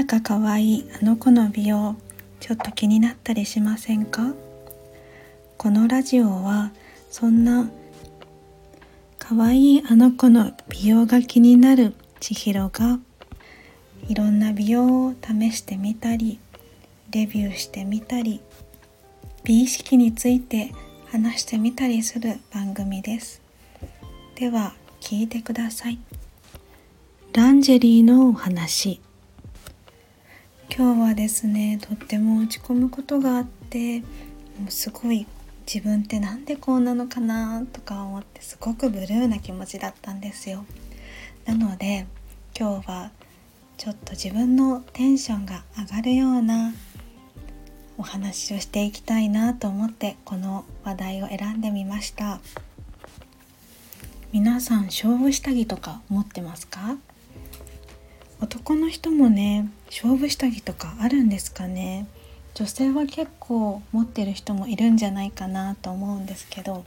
だか可愛いあの子の美容ちょっと気になったりしませんか？このラジオはそんな可愛いあの子の美容が気になる千尋がいろんな美容を試してみたりレビューしてみたり美意識について話してみたりする番組です。では聞いてください。ランジェリーのお話。今日はですねとっても落ち込むことがあってもうすごい自分ってなんでこうなのかなとか思ってすごくブルーな気持ちだったんですよ。なので今日はちょっと自分のテンションが上がるようなお話をしていきたいなと思ってこの話題を選んでみました。皆さん勝負下着とか持ってますか？男の人もね勝負下着とかあるんですかね。女性は結構持ってる人もいるんじゃないかなと思うんですけど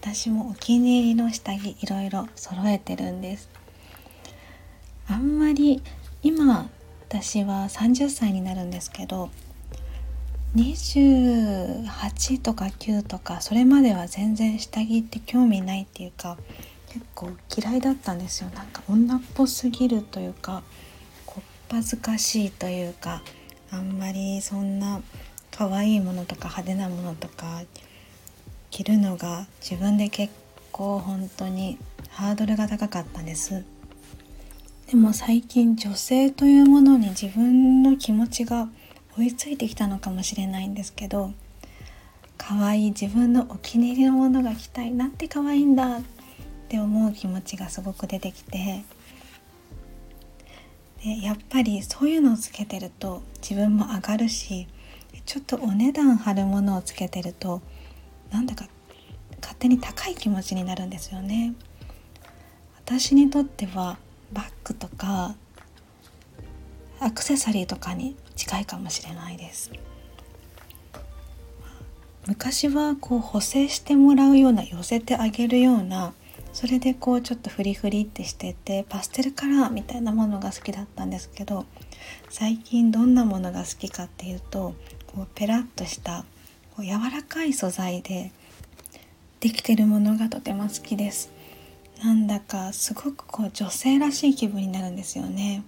私もお気に入りの下着いろいろ揃えてるんです。あんまり今私は30歳になるんですけど28とか9とかそれまでは全然下着って興味ないっていうか結構嫌いだったんですよ。なんか女っぽすぎるというかこっぱずかしいというかあんまりそんな可愛いものとか派手なものとか着るのが自分で結構本当にハードルが高かったんです。でも最近女性というものに自分の気持ちが追いついてきたのかもしれないんですけど可愛い自分のお気に入りのものが着たいなんて可愛いんだっって思う気持ちがすごく出てきてでやっぱりそういうのをつけてると自分も上がるしちょっとお値段張るものをつけてるとなんだか勝手に高い気持ちになるんですよね。私にとってはバッグとかアクセサリーとかに近いかもしれないです昔はこう補正してもらうような寄せてあげるようなそれでこうちょっとフリフリってしててパステルカラーみたいなものが好きだったんですけど最近どんなものが好きかっていうとこうペラッとしたこう柔らかい素材でできてるものがとても好きです。なんだかすごくこう女性らしい気分になるんですよね。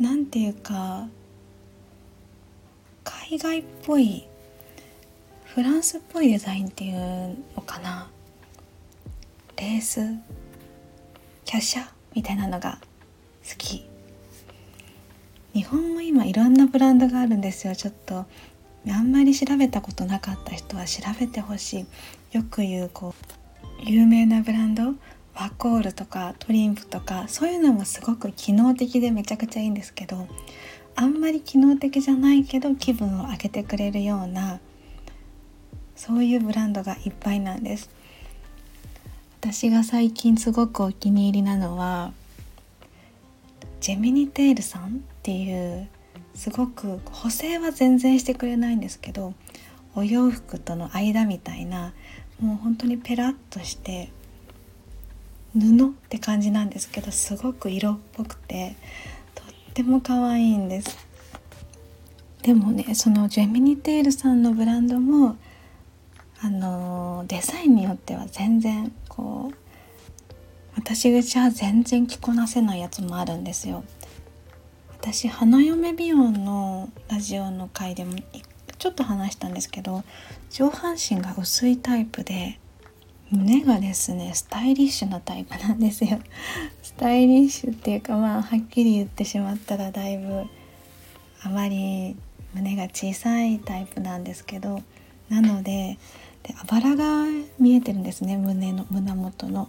なんていうか海外っぽいフランスっぽいデザインっていうのかな。レースキャシャ？みたいなのが好き。日本も今いろんなブランドがあるんですよ。ちょっとあんまり調べたことなかった人は調べてほしい。よく言うこう有名なブランド？ワコールとかトリンプとかそういうのもすごく機能的でめちゃくちゃいいんですけどあんまり機能的じゃないけど気分を上げてくれるようなそういうブランドがいっぱいなんです。私が最近すごくお気に入りなのはジェミニテールさんっていうすごく補正は全然してくれないんですけどお洋服との間みたいなもう本当にペラッとして布って感じなんですけどすごく色っぽくてとっても可愛いんです。でもねそのジェミニテールさんのブランドもあのデザインによっては全然こう私じゃ全然着こなせないやつもあるんですよ。私花嫁美容のラジオの回でもちょっと話したんですけど上半身が薄いタイプで胸がですねスタイリッシュなタイプなんですよ。スタイリッシュっていうかまあはっきり言ってしまったらだいぶあまり胸が小さいタイプなんですけどなのでであばらが見えてるんですね胸の胸元の。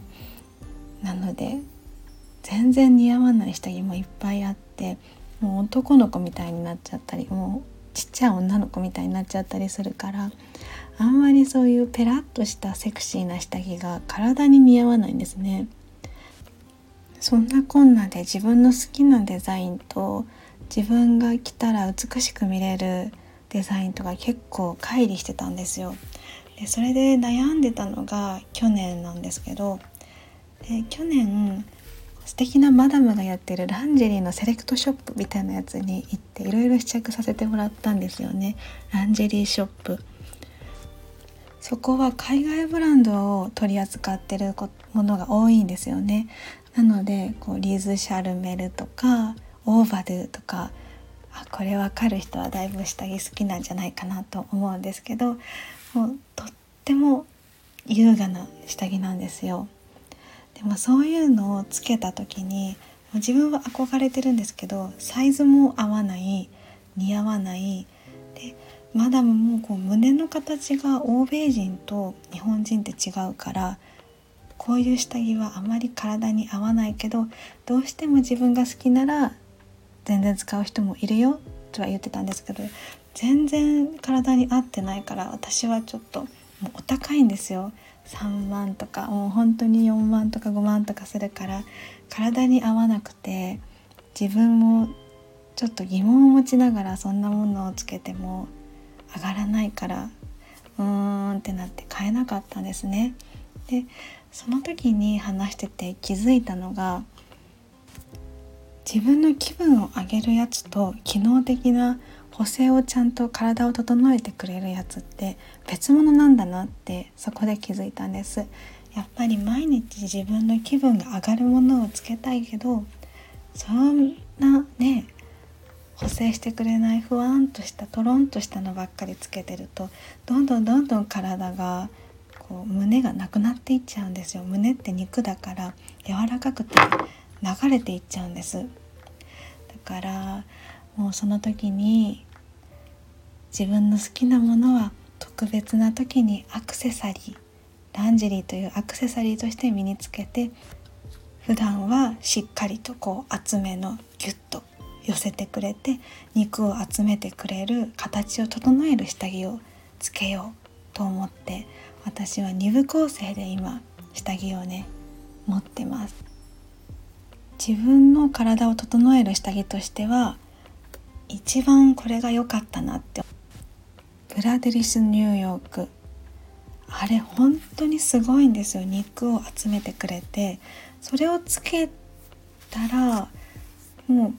なので全然似合わない下着もいっぱいあってもう男の子みたいになっちゃったりもうちっちゃい女の子みたいになっちゃったりするからあんまりそういうペラッとしたセクシーな下着が体に似合わないんですね。そんなこんなで自分の好きなデザインと自分が着たら美しく見れるデザインとか結構乖離してたんですよ。でそれで悩んでたのが去年なんですけどで去年素敵なマダムがやってるランジェリーのセレクトショップみたいなやつに行っていろいろ試着させてもらったんですよね。ランジェリーショップ。そこは海外ブランドを取り扱ってるものが多いんですよね。なのでこうリーズ・シャルメルとかオーバドゥとかあこれ分かる人はだいぶ下着好きなんじゃないかなと思うんですけどもうとっても優雅な下着なんですよ。でもそういうのをつけた時に自分は憧れてるんですけどサイズも合わない似合わないでマダムもこう胸の形が欧米人と日本人って違うからこういう下着はあまり体に合わないけどどうしても自分が好きなら全然使う人もいるよとは言ってたんですけど全然体に合ってないから私はちょっともうお高いんですよ3万とかもう本当に4万とか5万とかするから体に合わなくて自分もちょっと疑問を持ちながらそんなものをつけても上がらないからうーんってなって買えなかったんですね。でその時に話してて気づいたのが自分の気分を上げるやつと機能的な補正をちゃんと体を整えてくれるやつって別物なんだなってそこで気づいたんです。やっぱり毎日自分の気分が上がるものをつけたいけどそんなね補正してくれないふわんとしたトロンとしたのばっかりつけてるとどんどんどんどん体がこう胸がなくなっていっちゃうんですよ。胸って肉だから柔らかくて流れていっちゃうんです。だからもうその時に自分の好きなものは特別な時にアクセサリーランジェリーというアクセサリーとして身につけて普段はしっかりとこう厚めのギュッと寄せてくれて肉を集めてくれる形を整える下着をつけようと思って私は2部構成で今下着をね持ってます。自分の体を整える下着としては一番これが良かったなって。ブラデリスニューヨーク。あれ本当にすごいんですよ。肉を集めてくれて。それをつけたらもう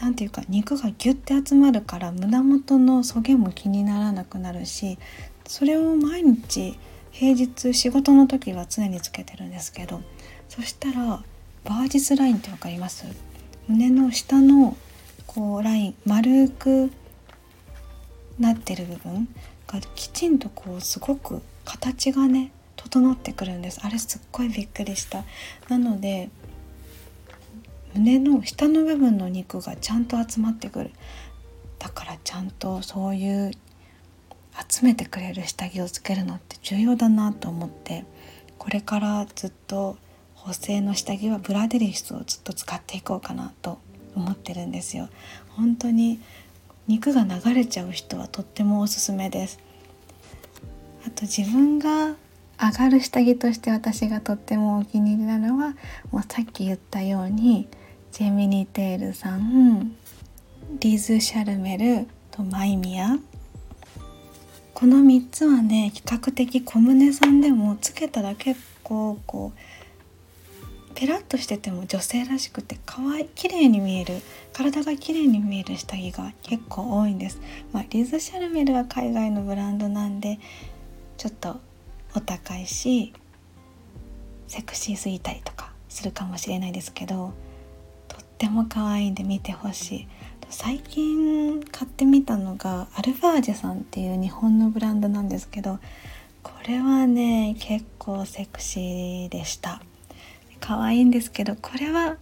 何て言うか肉がギュッて集まるから胸元のそげも気にならなくなるしそれを毎日平日仕事の時は常につけてるんですけどそしたらバージスラインって分かります？胸の下のこうライン丸くなってる部分がきちんとこうすごく形がね整ってくるんです。あれすっごいびっくりした。なので胸の下の部分の肉がちゃんと集まってくる。だからちゃんとそういう集めてくれる下着をつけるのって重要だなと思ってこれからずっと補正の下着はブラデリスをずっと使っていこうかなと思ってるんですよ。本当に肉が流れちゃう人はとってもおすすめです。あと自分が上がる下着として私がとってもお気に入りなのはもうさっき言ったようにジェミニテールさんリーズ・シャルメルとマイミア。この3つはね比較的小胸さんでもつけたら結構こうペラッとしてても女性らしくて可愛い綺麗に見える体が綺麗に見える下着が結構多いんです、まあ、リズ・シャルメルは海外のブランドなんでちょっとお高いしセクシーすぎたりとかするかもしれないですけどとっても可愛いんで見てほしい。最近買ってみたのがアルファージェさんっていう日本のブランドなんですけどこれはね結構セクシーでした。可愛いんですけどこれは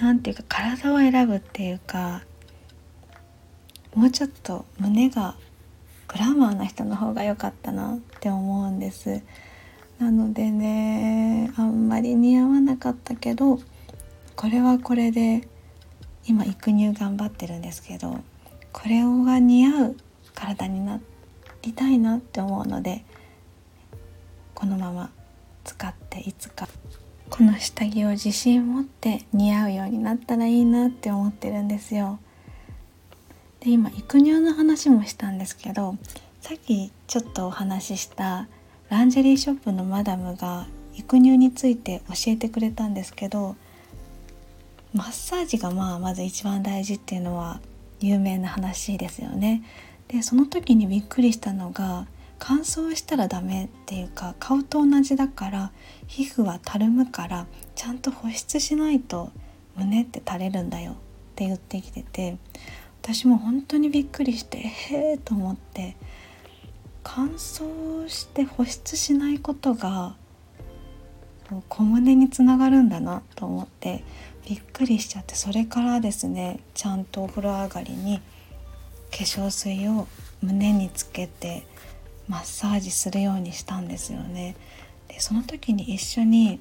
何ていうか体を選ぶっていうかもうちょっと胸がグラマーな人の方が良かったなって思うんです。なのでねあんまり似合わなかったけどこれはこれで今育乳頑張ってるんですけどこれが似合う体になりたいなって思うのでこのまま使っていつか。この下着を自信持って似合うようになったらいいなって思ってるんですよ。で今育乳の話もしたんですけどさっきちょっとお話ししたランジェリーショップのマダムが育乳について教えてくれたんですけどマッサージがまあまず一番大事っていうのは有名な話ですよね。でその時にびっくりしたのが乾燥したらダメっていうか顔と同じだから皮膚はたるむからちゃんと保湿しないと胸って垂れるんだよって言ってきてて私も本当にびっくりしてへえと思って乾燥して保湿しないことが小胸につながるんだなと思ってびっくりしちゃってそれからですねちゃんとお風呂上がりに化粧水を胸につけてマッサージするようにしたんですよね。でその時に一緒に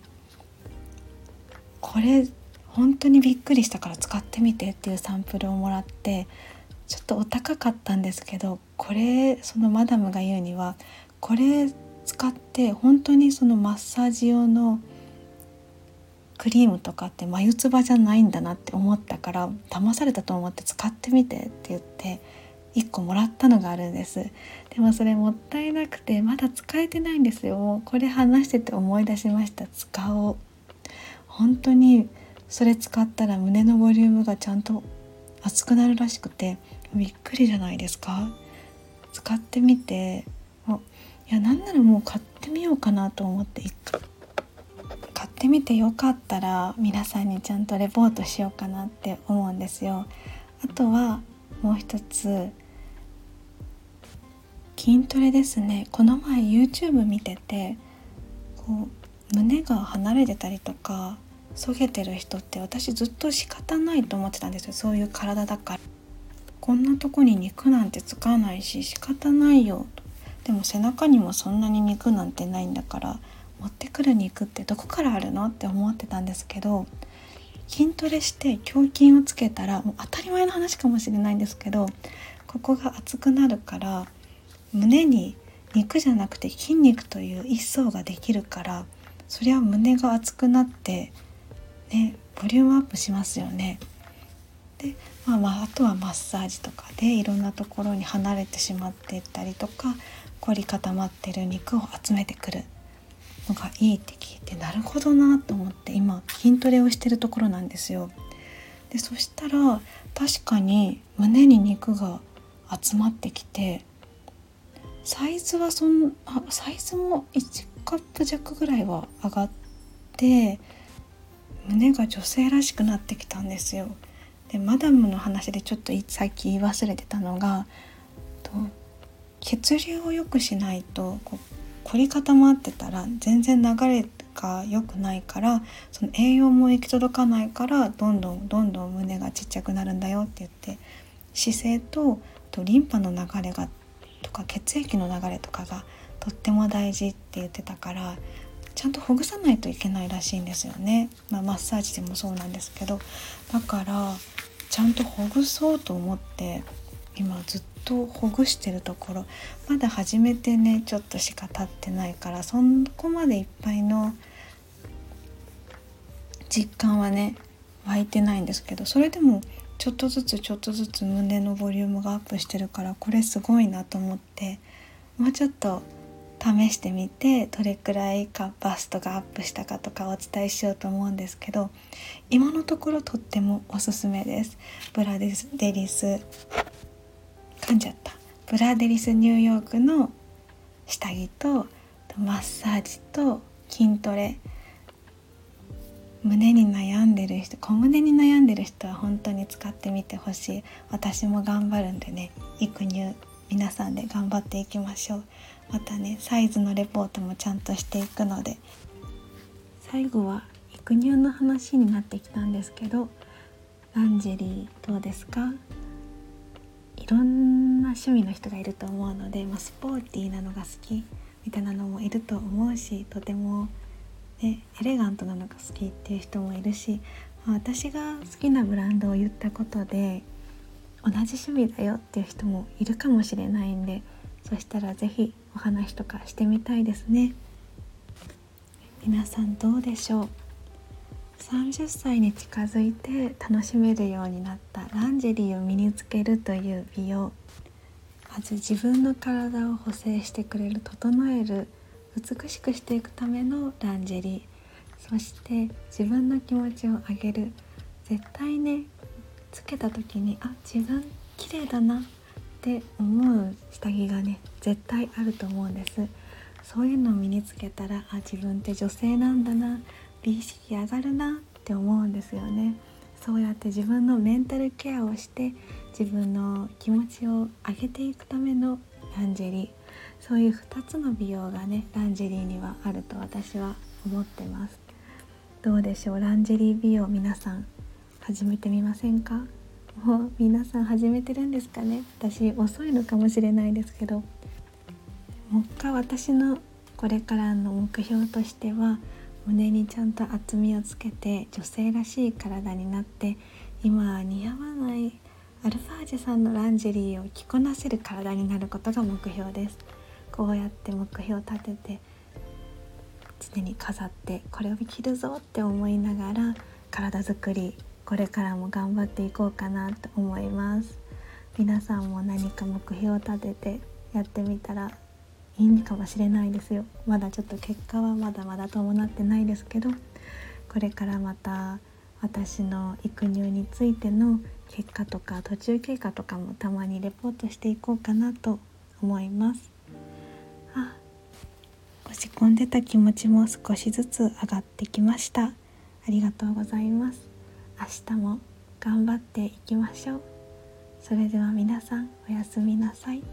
これ本当にびっくりしたから使ってみてっていうサンプルをもらってちょっとお高かったんですけどこれそのマダムが言うにはこれ使って本当にそのマッサージ用のクリームとかって眉唾じゃないんだなって思ったから騙されたと思って使ってみてって言って1個もらったのがあるんです。でもそれもったいなくてまだ使えてないんですよ。これ話してて思い出しました。使おう。本当にそれ使ったら胸のボリュームがちゃんと熱くなるらしくて。びっくりじゃないですか。使ってみて。あいやなんならもう買ってみようかなと思って。買ってみてよかったら皆さんにちゃんとレポートしようかなって思うんですよ。あとはもう一つ筋トレですね。この前 YouTube 見ててこう胸が離れてたりとかそげてる人って私ずっと仕方ないと思ってたんですよ。そういう体だから。こんなとこに肉なんてつかないし仕方ないよでも背中にもそんなに肉なんてないんだから持ってくる肉ってどこからあるのって思ってたんですけど筋トレして胸筋をつけたらもう当たり前の話かもしれないんですけどここが熱くなるから胸に肉じゃなくて筋肉という一層ができるからそりゃ胸が熱くなってねボリュームアップしますよね。で、まあ、まああとはマッサージとかでいろんなところに離れてしまっていったりとか凝り固まってる肉を集めてくるのがいいって聞いてなるほどなと思って今筋トレをしてるところなんですよ。でそしたら確かに胸に肉が集まってきてサイズはそんあサイズも1カップ弱ぐらいは上がって胸が女性らしくなってきたんですよ。でマダムの話でちょっとさっき言い忘れてたのがと血流を良くしないとこう凝り固まってたら全然流れが良くないからその栄養も行き届かないからどんどんどんどん胸がちっちゃくなるんだよって言って姿勢ととリンパの流れがとか血液の流れとかがとっても大事って言ってたからちゃんとほぐさないといけないらしいんですよね、まあ、マッサージでもそうなんですけど。だからちゃんとほぐそうと思って今ずっとほぐしてるところ。まだ始めてねちょっとしか経ってないからそこまでいっぱいの実感はね湧いてないんですけど。それでもちょっとずつちょっとずつ胸のボリュームがアップしてるからこれすごいなと思ってもうちょっと試してみてどれくらいかバストがアップしたかとかお伝えしようと思うんですけど今のところとってもおすすめです。ブラデリス噛んじゃった。ブラデリスニューヨークの下着とマッサージと筋トレ。胸に悩んでる人小胸に悩んでる人は本当に使ってみてほしい。私も頑張るんでね育乳皆さんで頑張っていきましょう。またねサイズのレポートもちゃんとしていくので。最後は育乳の話になってきたんですけどランジェリーどうですか？いろんな趣味の人がいると思うので、まあ、スポーティーなのが好きみたいなのもいると思うしとても、ね、エレガントなのが好きっていう人もいるし、私が好きなブランドを言ったことで同じ趣味だよっていう人もいるかもしれないんでそしたら是非お話とかしてみたいですね。皆さんどうでしょう？30歳に近づいて楽しめるようになったランジェリーを身につけるという美容。まず自分の体を補正してくれる整える。美しくしていくためのランジェリー。そして自分の気持ちを上げる。絶対ねつけた時にあ自分綺麗だな。って思う下着がね絶対あると思うんです。そういうのを身につけたらあ自分って女性なんだな。美意識上がるな。って思うんですよね。そうやって自分のメンタルケアをして自分の気持ちを上げていくためのランジェリー。そういう2つの美容がねランジェリーにはあると私は思ってます。どうでしょう？ランジェリー美容皆さん始めてみませんか？もう皆さん始めてるんですかね？私遅いのかもしれないですけど。目下私のこれからの目標としては胸にちゃんと厚みをつけて女性らしい体になって今似合わないアルファージュさんのランジェリーを着こなせる体になることが目標です。こうやって目標を立てて常に飾ってこれを着るぞって思いながら体づくりこれからも頑張っていこうかなと思います。皆さんも何か目標を立ててやってみたらいいかもしれないですよ。まだちょっと結果はまだまだ伴ってないですけどこれからまた私の育乳についての結果とか途中経過とかもたまにレポートしていこうかなと思います。落ち込んでた気持ちも少しずつ上がってきました。ありがとうございます。明日も頑張っていきましょう。それでは皆さんおやすみなさい。